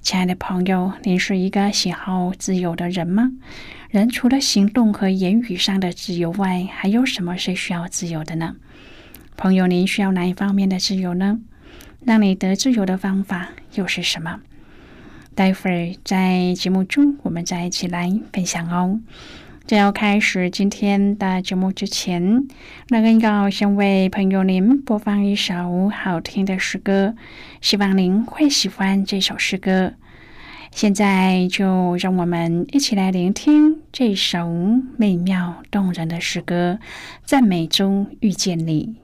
亲爱的朋友，您是一个喜好自由的人吗？人除了行动和言语上的自由外，还有什么是需要自由的呢？朋友，您需要哪一方面的自由呢？让你得自由的方法又是什么？待会儿在节目中，我们再一起来分享哦。在要开始今天的节目之前，那个要先为朋友您播放一首好听的诗歌，希望您会喜欢这首诗歌。现在就让我们一起来聆听这首美妙动人的诗歌，赞美中遇见你。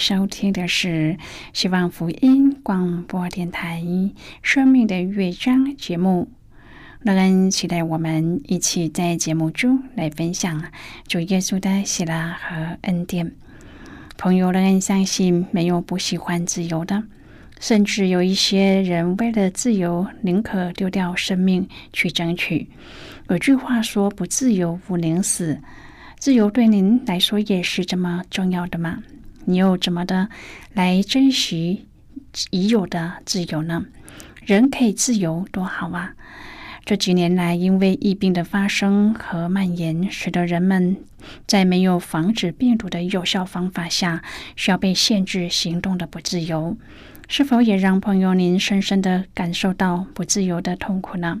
收听的是希望福音广播电台《生命的乐章》节目。乐恩期待我们一起在节目中来分享主耶稣的喜乐和恩典。朋友，乐恩相信没有不喜欢自由的，甚至有一些人为了自由，宁可丢掉生命去争取。有句话说：“不自由，不宁死。”自由对您来说也是这么重要的吗？你又怎么的来珍惜已有的自由呢？人可以自由多好啊！这几年来，因为疫病的发生和蔓延，使得人们在没有防止病毒的有效方法下，需要被限制行动的不自由，是否也让朋友您深深的感受到不自由的痛苦呢？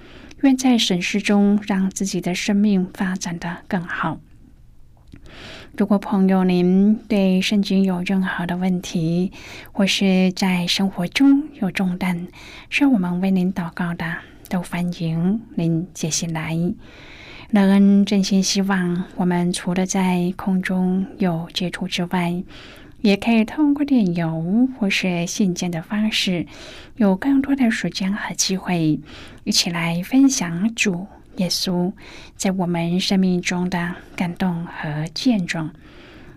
愿在审视中让自己的生命发展的更好。如果朋友您对圣经有任何的问题，或是在生活中有重担，需要我们为您祷告的，都欢迎您写信来。乐恩真心希望，我们除了在空中有接触之外，也可以通过电邮或是信件的方式，有更多的时间和机会，一起来分享主耶稣在我们生命中的感动和见证。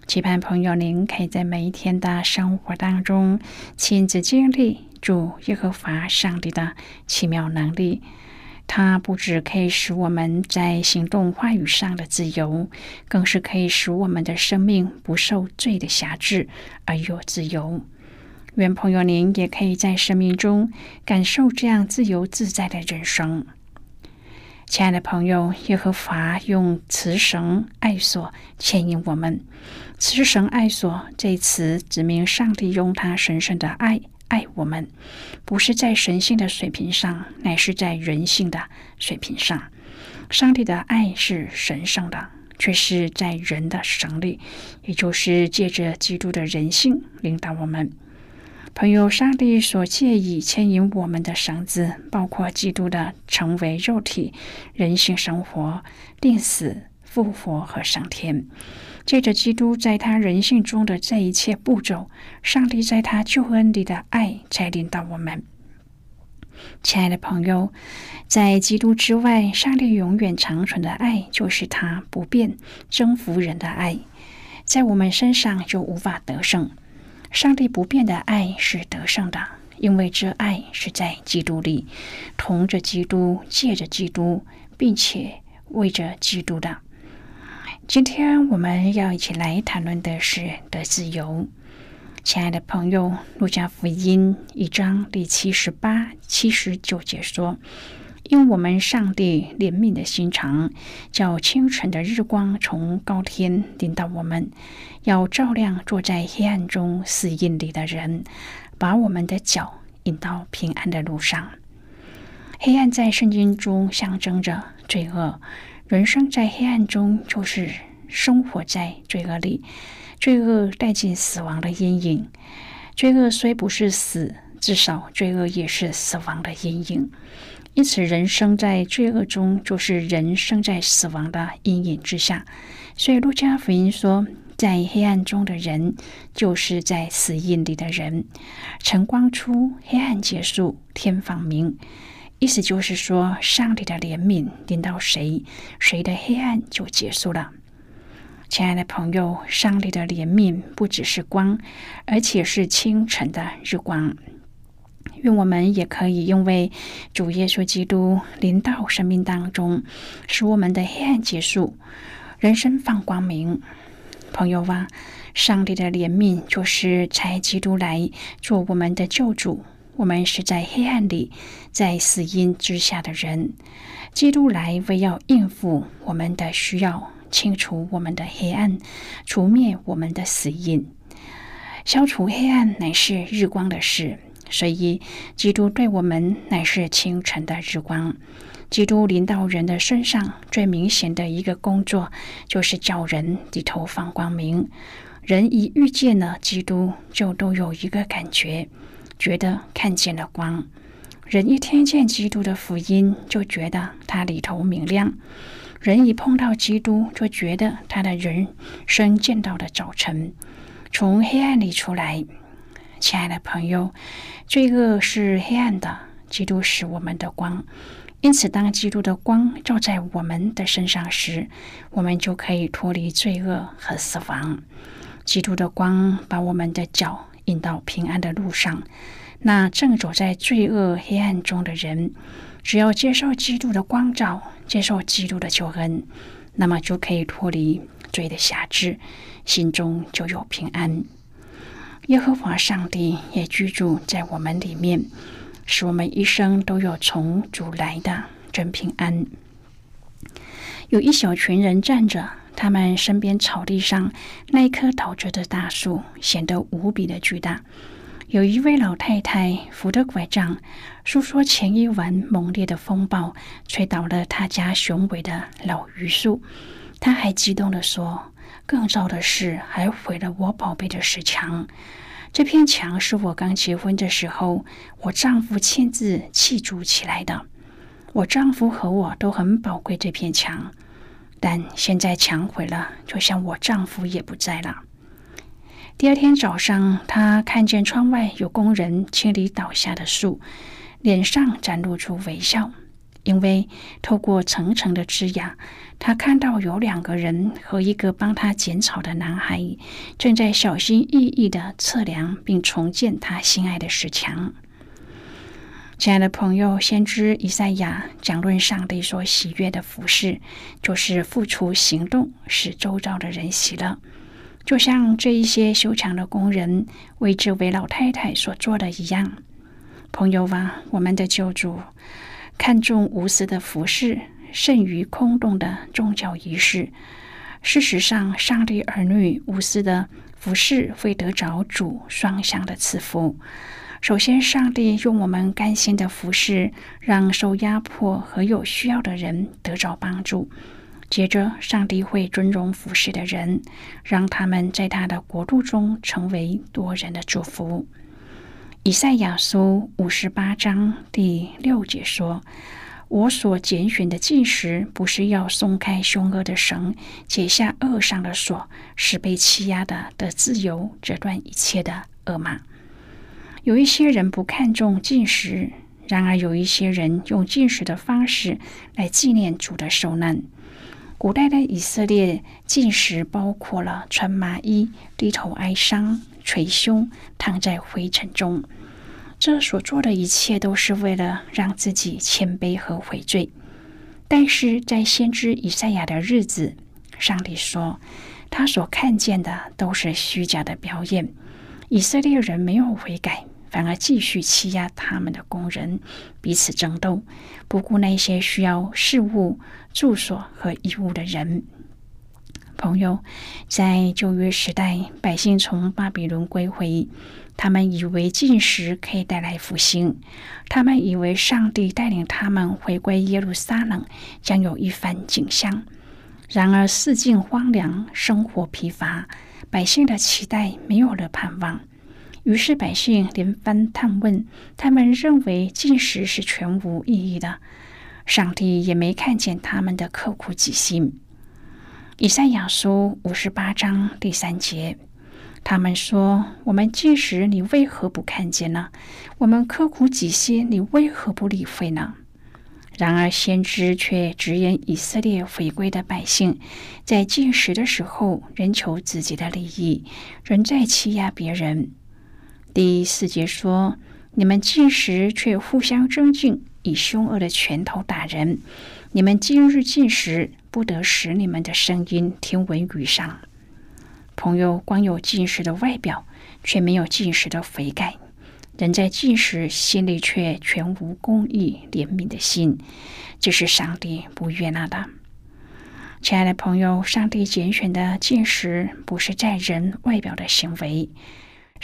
期盼朋友您可以在每一天的生活当中亲自经历主耶和华上帝的奇妙能力。它不只可以使我们在行动话语上的自由，更是可以使我们的生命不受罪的辖制而有自由。愿朋友您也可以在生命中感受这样自由自在的人生。亲爱的朋友，耶和华用慈绳爱索牵引我们。慈绳爱索这词指明上帝用他神圣的爱。爱我们，不是在神性的水平上，乃是在人性的水平上。上帝的爱是神圣的，却是在人的神力，也就是借着基督的人性领导我们。朋友，上帝所借以牵引我们的绳子，包括基督的成为肉体、人性生活、定死、复活和上天。借着基督在他人性中的这一切步骤，上帝在他救恩里的爱才领导我们。亲爱的朋友，在基督之外，上帝永远长存的爱就是他不变征服人的爱，在我们身上就无法得胜。上帝不变的爱是得胜的，因为这爱是在基督里，同着基督，借着基督，并且为着基督的。今天我们要一起来谈论的是的自由。亲爱的朋友，《路加福音》一章第七十八、七十九节说：“因我们上帝怜悯的心肠，叫清晨的日光从高天领到我们，要照亮坐在黑暗中死荫里的人，把我们的脚引到平安的路上。”黑暗在圣经中象征着罪恶。人生在黑暗中，就是生活在罪恶里。罪恶带进死亡的阴影。罪恶虽不是死，至少罪恶也是死亡的阴影。因此，人生在罪恶中，就是人生在死亡的阴影之下。所以，路加福音说，在黑暗中的人，就是在死荫里的人。晨光出，黑暗结束，天放明。意思就是说，上帝的怜悯临到谁，谁的黑暗就结束了。亲爱的朋友，上帝的怜悯不只是光，而且是清晨的日光。愿我们也可以因为主耶稣基督临到生命当中，使我们的黑暗结束，人生放光明。朋友啊，上帝的怜悯就是差基督来做我们的救主。我们是在黑暗里，在死荫之下的人。基督来为要应付我们的需要，清除我们的黑暗，除灭我们的死荫。消除黑暗乃是日光的事，所以基督对我们乃是清晨的日光。基督临到人的身上，最明显的一个工作，就是叫人低头放光明。人一遇见了基督，就都有一个感觉，觉得看见了光。人一听见基督的福音，就觉得他里头明亮。人一碰到基督，就觉得他的人生见到了早晨，从黑暗里出来。亲爱的朋友，罪恶是黑暗的，基督是我们的光。因此，当基督的光照在我们的身上时，我们就可以脱离罪恶和死亡。基督的光把我们的脚引到平安的路上。那正走在罪恶黑暗中的人，只要接受基督的光照，接受基督的救恩，那么就可以脱离罪的辖制，心中就有平安。耶和华上帝也居住在我们里面。使我们一生都有从主来的真平安。有一小群人站着，他们身边草地上那一棵倒着的大树显得无比的巨大。有一位老太太扶着拐杖，诉说前一晚猛烈的风暴吹倒了他家雄伟的老榆树。她还激动地说：“更糟的是，还毁了我宝贝的石墙。”这片墙是我刚结婚的时候，我丈夫亲自砌筑起来的。我丈夫和我都很宝贵这片墙，但现在墙毁了，就像我丈夫也不在了。第二天早上，他看见窗外有工人清理倒下的树，脸上展露出微笑。因为透过层层的枝桠，他看到有两个人和一个帮他剪草的男孩正在小心翼翼地测量并重建他心爱的石墙。亲爱的朋友，先知以赛亚讲论上帝所喜悦的服饰，就是付出行动，使周遭的人喜乐，就像这一些修墙的工人为这位老太太所做的一样。朋友啊，我们的救主。看重无私的服饰，胜于空洞的宗教仪式。事实上，上帝儿女无私的服饰会得着主双向的赐福。首先，上帝用我们甘心的服侍，让受压迫和有需要的人得着帮助。接着，上帝会尊荣服侍的人，让他们在他的国度中成为多人的祝福。以赛亚书五十八章第六节说：“我所拣选的进食，不是要松开凶恶的绳，解下恶上的锁，使被欺压的得自由，折断一切的恶马。”有一些人不看重进食，然而有一些人用进食的方式来纪念主的受难。古代的以色列进食包括了穿麻衣、低头哀伤。捶胸，躺在灰尘中，这所做的一切都是为了让自己谦卑和悔罪。但是在先知以赛亚的日子，上帝说，他所看见的都是虚假的表演。以色列人没有悔改，反而继续欺压他们的工人，彼此争斗，不顾那些需要事物、住所和衣物的人。朋友，在旧约时代，百姓从巴比伦归回，他们以为进食可以带来复兴，他们以为上帝带领他们回归耶路撒冷将有一番景象。然而，四境荒凉，生活疲乏，百姓的期待没有了盼望。于是，百姓连番探问，他们认为进食是全无意义的。上帝也没看见他们的刻苦己心。以赛亚书五十八章第三节，他们说：“我们进食，你为何不看见呢？我们刻苦己心，你为何不理会呢？”然而，先知却直言以色列回归的百姓，在进食的时候，仍求自己的利益，仍在欺压别人。第四节说：“你们进食，却互相争竞，以凶恶的拳头打人。你们今日进食。”不得使你们的声音听闻于上，朋友光有进食的外表，却没有进食的悔改；人在进食，心里却全无公义怜悯的心，这是上帝不悦纳的。亲爱的朋友，上帝拣选的进食，不是在人外表的行为，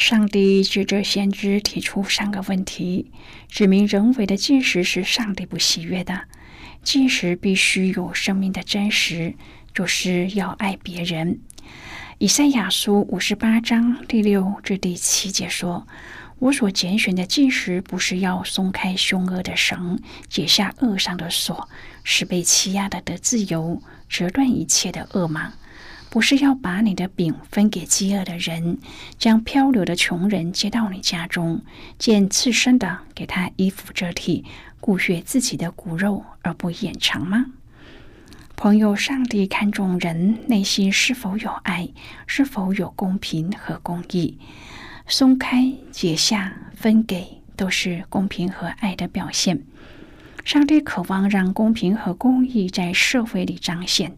上帝指着先知提出三个问题，指明人为的进食是上帝不喜悦的。进食必须有生命的真实，就是要爱别人。以赛亚书五十八章第六至第七节说：“我所拣选的进食，不是要松开凶恶的绳，解下恶上的锁，使被欺压的得自由，折断一切的恶芒。”不是要把你的饼分给饥饿的人，将漂流的穷人接到你家中，见刺身的给他衣服遮体，顾恤自己的骨肉而不掩藏吗？朋友，上帝看重人内心是否有爱，是否有公平和公义。松开、解下、分给，都是公平和爱的表现。上帝渴望让公平和公义在社会里彰显。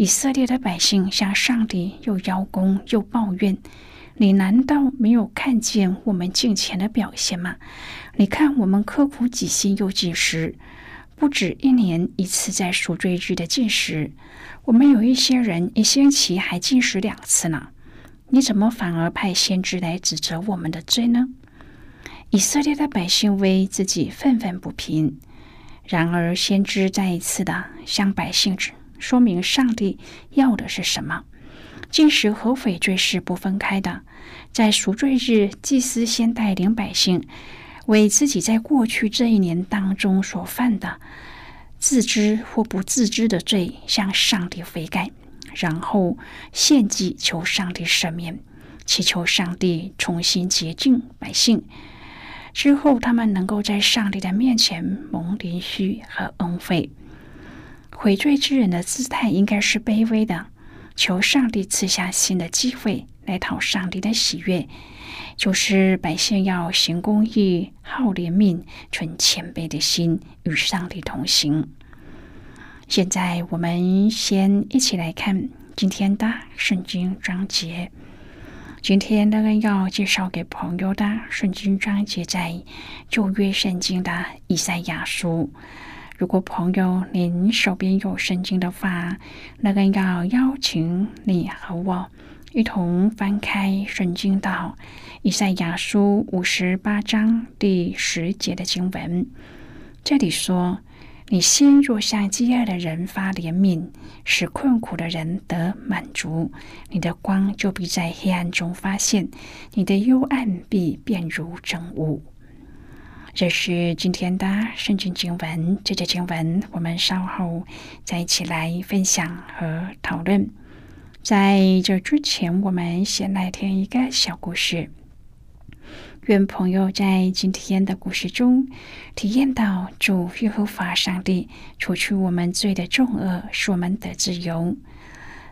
以色列的百姓向上帝又邀功又抱怨：“你难道没有看见我们敬虔的表现吗？你看我们刻苦己心又进食，不止一年一次在赎罪日的进食。我们有一些人一星期还进食两次呢。你怎么反而派先知来指责我们的罪呢？”以色列的百姓为自己愤愤不平。然而，先知再一次的向百姓指。说明上帝要的是什么？进食和悔罪是不分开的。在赎罪日，祭司先带领百姓为自己在过去这一年当中所犯的自知或不自知的罪向上帝悔改，然后献祭求上帝赦免，祈求上帝重新洁净百姓。之后，他们能够在上帝的面前蒙连续和恩惠。悔罪之人的姿态应该是卑微的，求上帝赐下新的机会来讨上帝的喜悦。就是百姓要行公义、好怜悯、存谦卑的心，与上帝同行。现在我们先一起来看今天的圣经章节。今天那个要介绍给朋友的圣经章节，在旧约圣经的以赛亚书。如果朋友您手边有圣经的话，那个要邀请你和我一同翻开圣经到以赛亚书五十八章第十节的经文。这里说：“你心若向饥饿的人发怜悯，使困苦的人得满足，你的光就必在黑暗中发现，你的幽暗必变如真雾。”这是今天的圣经经文，这节经文我们稍后再一起来分享和讨论。在这之前，我们先来听一个小故事。愿朋友在今天的故事中体验到主耶和华上帝除去我们罪的重恶，使我们得自由。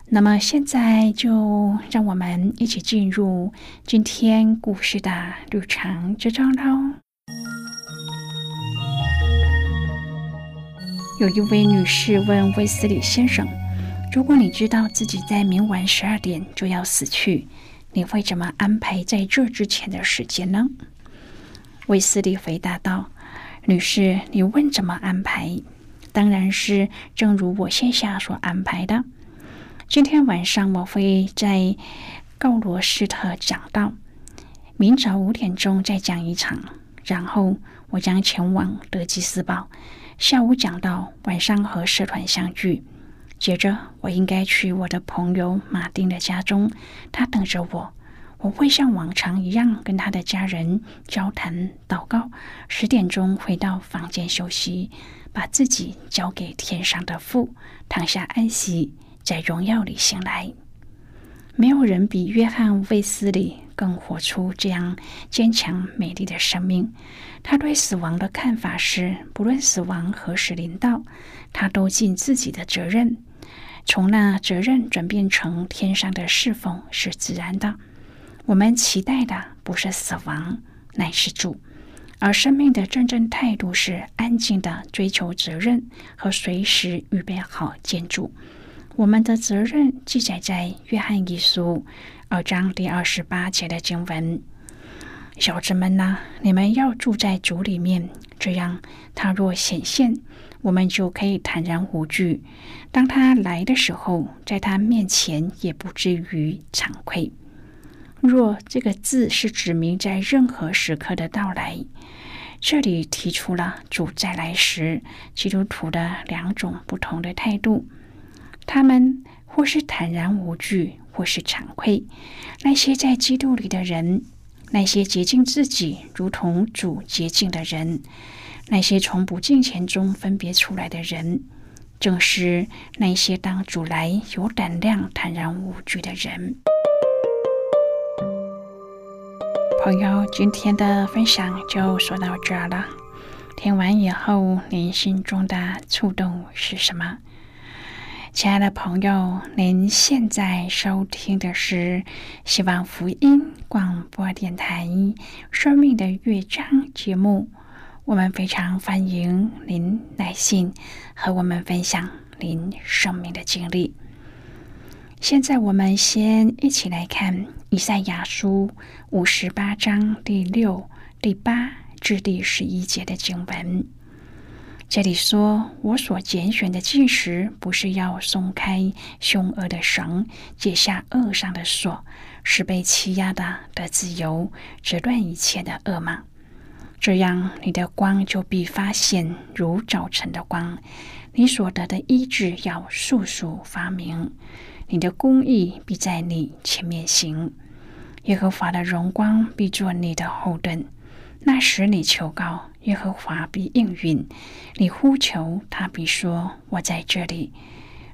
那么现在就让我们一起进入今天故事的旅程之中喽。有一位女士问威斯理先生：“如果你知道自己在明晚十二点就要死去，你会怎么安排在这之前的时间呢？”威斯理回答道：“女士，你问怎么安排？当然是正如我现下所安排的。今天晚上我会在高罗斯特讲道，明早五点钟再讲一场，然后我将前往德基斯堡。”下午讲到晚上和社团相聚，接着我应该去我的朋友马丁的家中，他等着我。我会像往常一样跟他的家人交谈、祷告。十点钟回到房间休息，把自己交给天上的父，躺下安息，在荣耀里醒来。没有人比约翰·卫斯理更活出这样坚强美丽的生命。他对死亡的看法是：不论死亡何时临到，他都尽自己的责任。从那责任转变成天上的侍奉是自然的。我们期待的不是死亡，乃是主。而生命的真正态度是安静的追求责任和随时预备好建筑。我们的责任记载在约翰一书二章第二十八节的经文。小子们呐，你们要住在主里面，这样他若显现，我们就可以坦然无惧。当他来的时候，在他面前也不至于惭愧。若这个字是指明在任何时刻的到来，这里提出了主再来时基督徒的两种不同的态度。他们或是坦然无惧，或是惭愧。那些在基督里的人，那些洁净自己如同主洁净的人，那些从不敬虔中分别出来的人，正是那些当主来有胆量、坦然无惧的人。朋友，今天的分享就说到这儿了。听完以后，您心中的触动是什么？亲爱的朋友，您现在收听的是希望福音广播电台《生命的乐章》节目。我们非常欢迎您来信和我们分享您生命的经历。现在，我们先一起来看以赛亚书五十八章第六、第八至第十一节的经文。这里说：“我所拣选的进食，不是要松开凶恶的绳，解下恶上的锁，是被欺压的的自由，折断一切的恶吗？这样，你的光就必发现如早晨的光，你所得的医治要速速发明。”你的公义必在你前面行，耶和华的荣光必做你的后盾。那时你求告，耶和华必应允；你呼求，他必说：“我在这里。”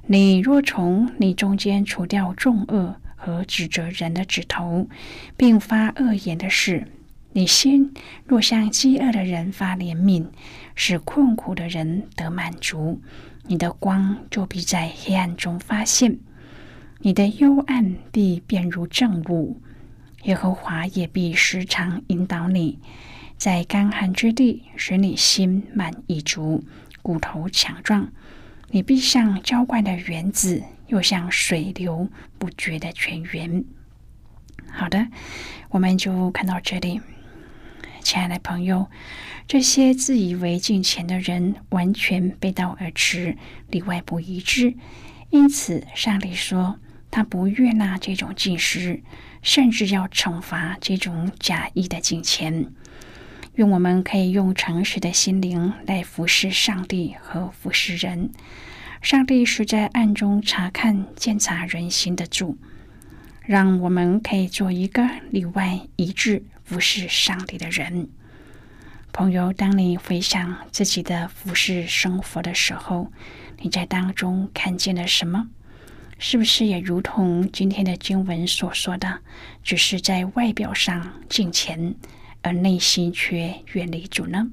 你若从你中间除掉众恶和指责人的指头，并发恶言的事，你心若向饥饿的人发怜悯，使困苦的人得满足，你的光就必在黑暗中发现。你的幽暗必变如正午，耶和华也必时常引导你，在干旱之地使你心满意足，骨头强壮。你必像浇灌的园子，又像水流不绝的泉源。好的，我们就看到这里，亲爱的朋友，这些自以为敬虔的人，完全背道而驰，里外不一致。因此，上帝说。他不悦纳这种进食，甚至要惩罚这种假意的金钱。愿我们可以用诚实的心灵来服侍上帝和服侍人。上帝是在暗中查看、监察人心的主，让我们可以做一个里外一致服侍上帝的人。朋友，当你回想自己的服侍生活的时候，你在当中看见了什么？是不是也如同今天的经文所说的，只是在外表上敬虔，而内心却远离主呢？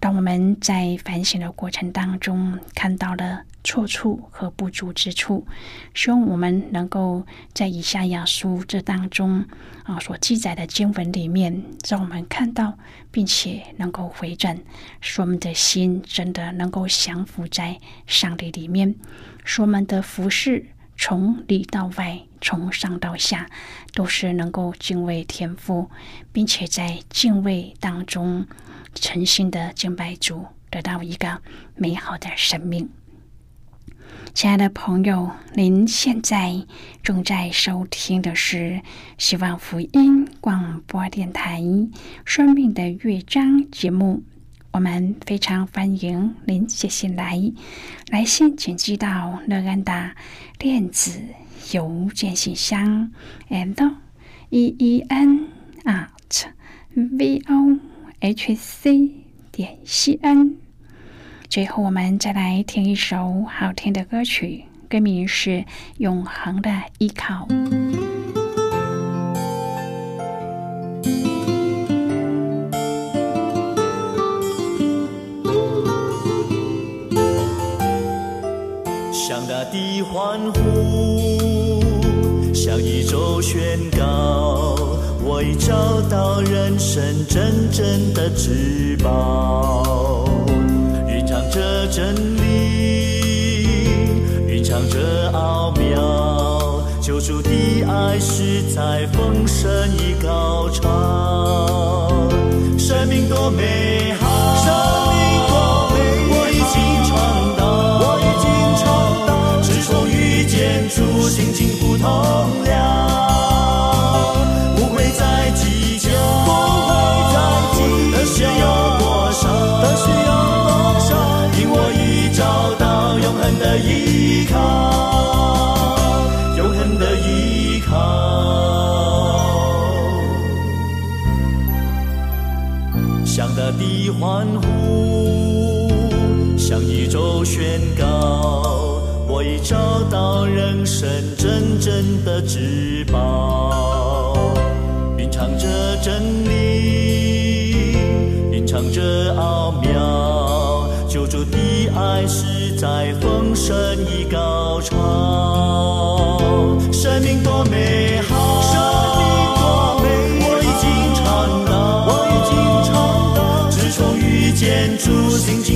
当我们在反省的过程当中看到了错处和不足之处，希望我们能够在以下亚书这当中啊所记载的经文里面，让我们看到，并且能够回转，使我们的心真的能够降服在上帝里面。说我们的服饰从里到外，从上到下，都是能够敬畏天赋，并且在敬畏当中诚心的敬拜主，得到一个美好的生命。亲爱的朋友，您现在正在收听的是希望福音广播电台《生命的乐章》节目。我们非常欢迎您写信来，来信请寄到乐安达电子邮件信箱，and e e n at v o h c 点 c n。最后，我们再来听一首好听的歌曲，歌名是《永恒的依靠》。向大地欢呼，向宇宙宣告，我已找到人生真正的至宝。蕴藏着真理，蕴藏着奥妙，救赎的爱是在丰盛与高潮，生命多美好。心找到人生真正的至宝，品尝着真理，品尝着奥妙，救主的爱是在丰盛已高潮，生命多美好，生命多美好，我已经尝到，我已经尝到，自从遇见主，心情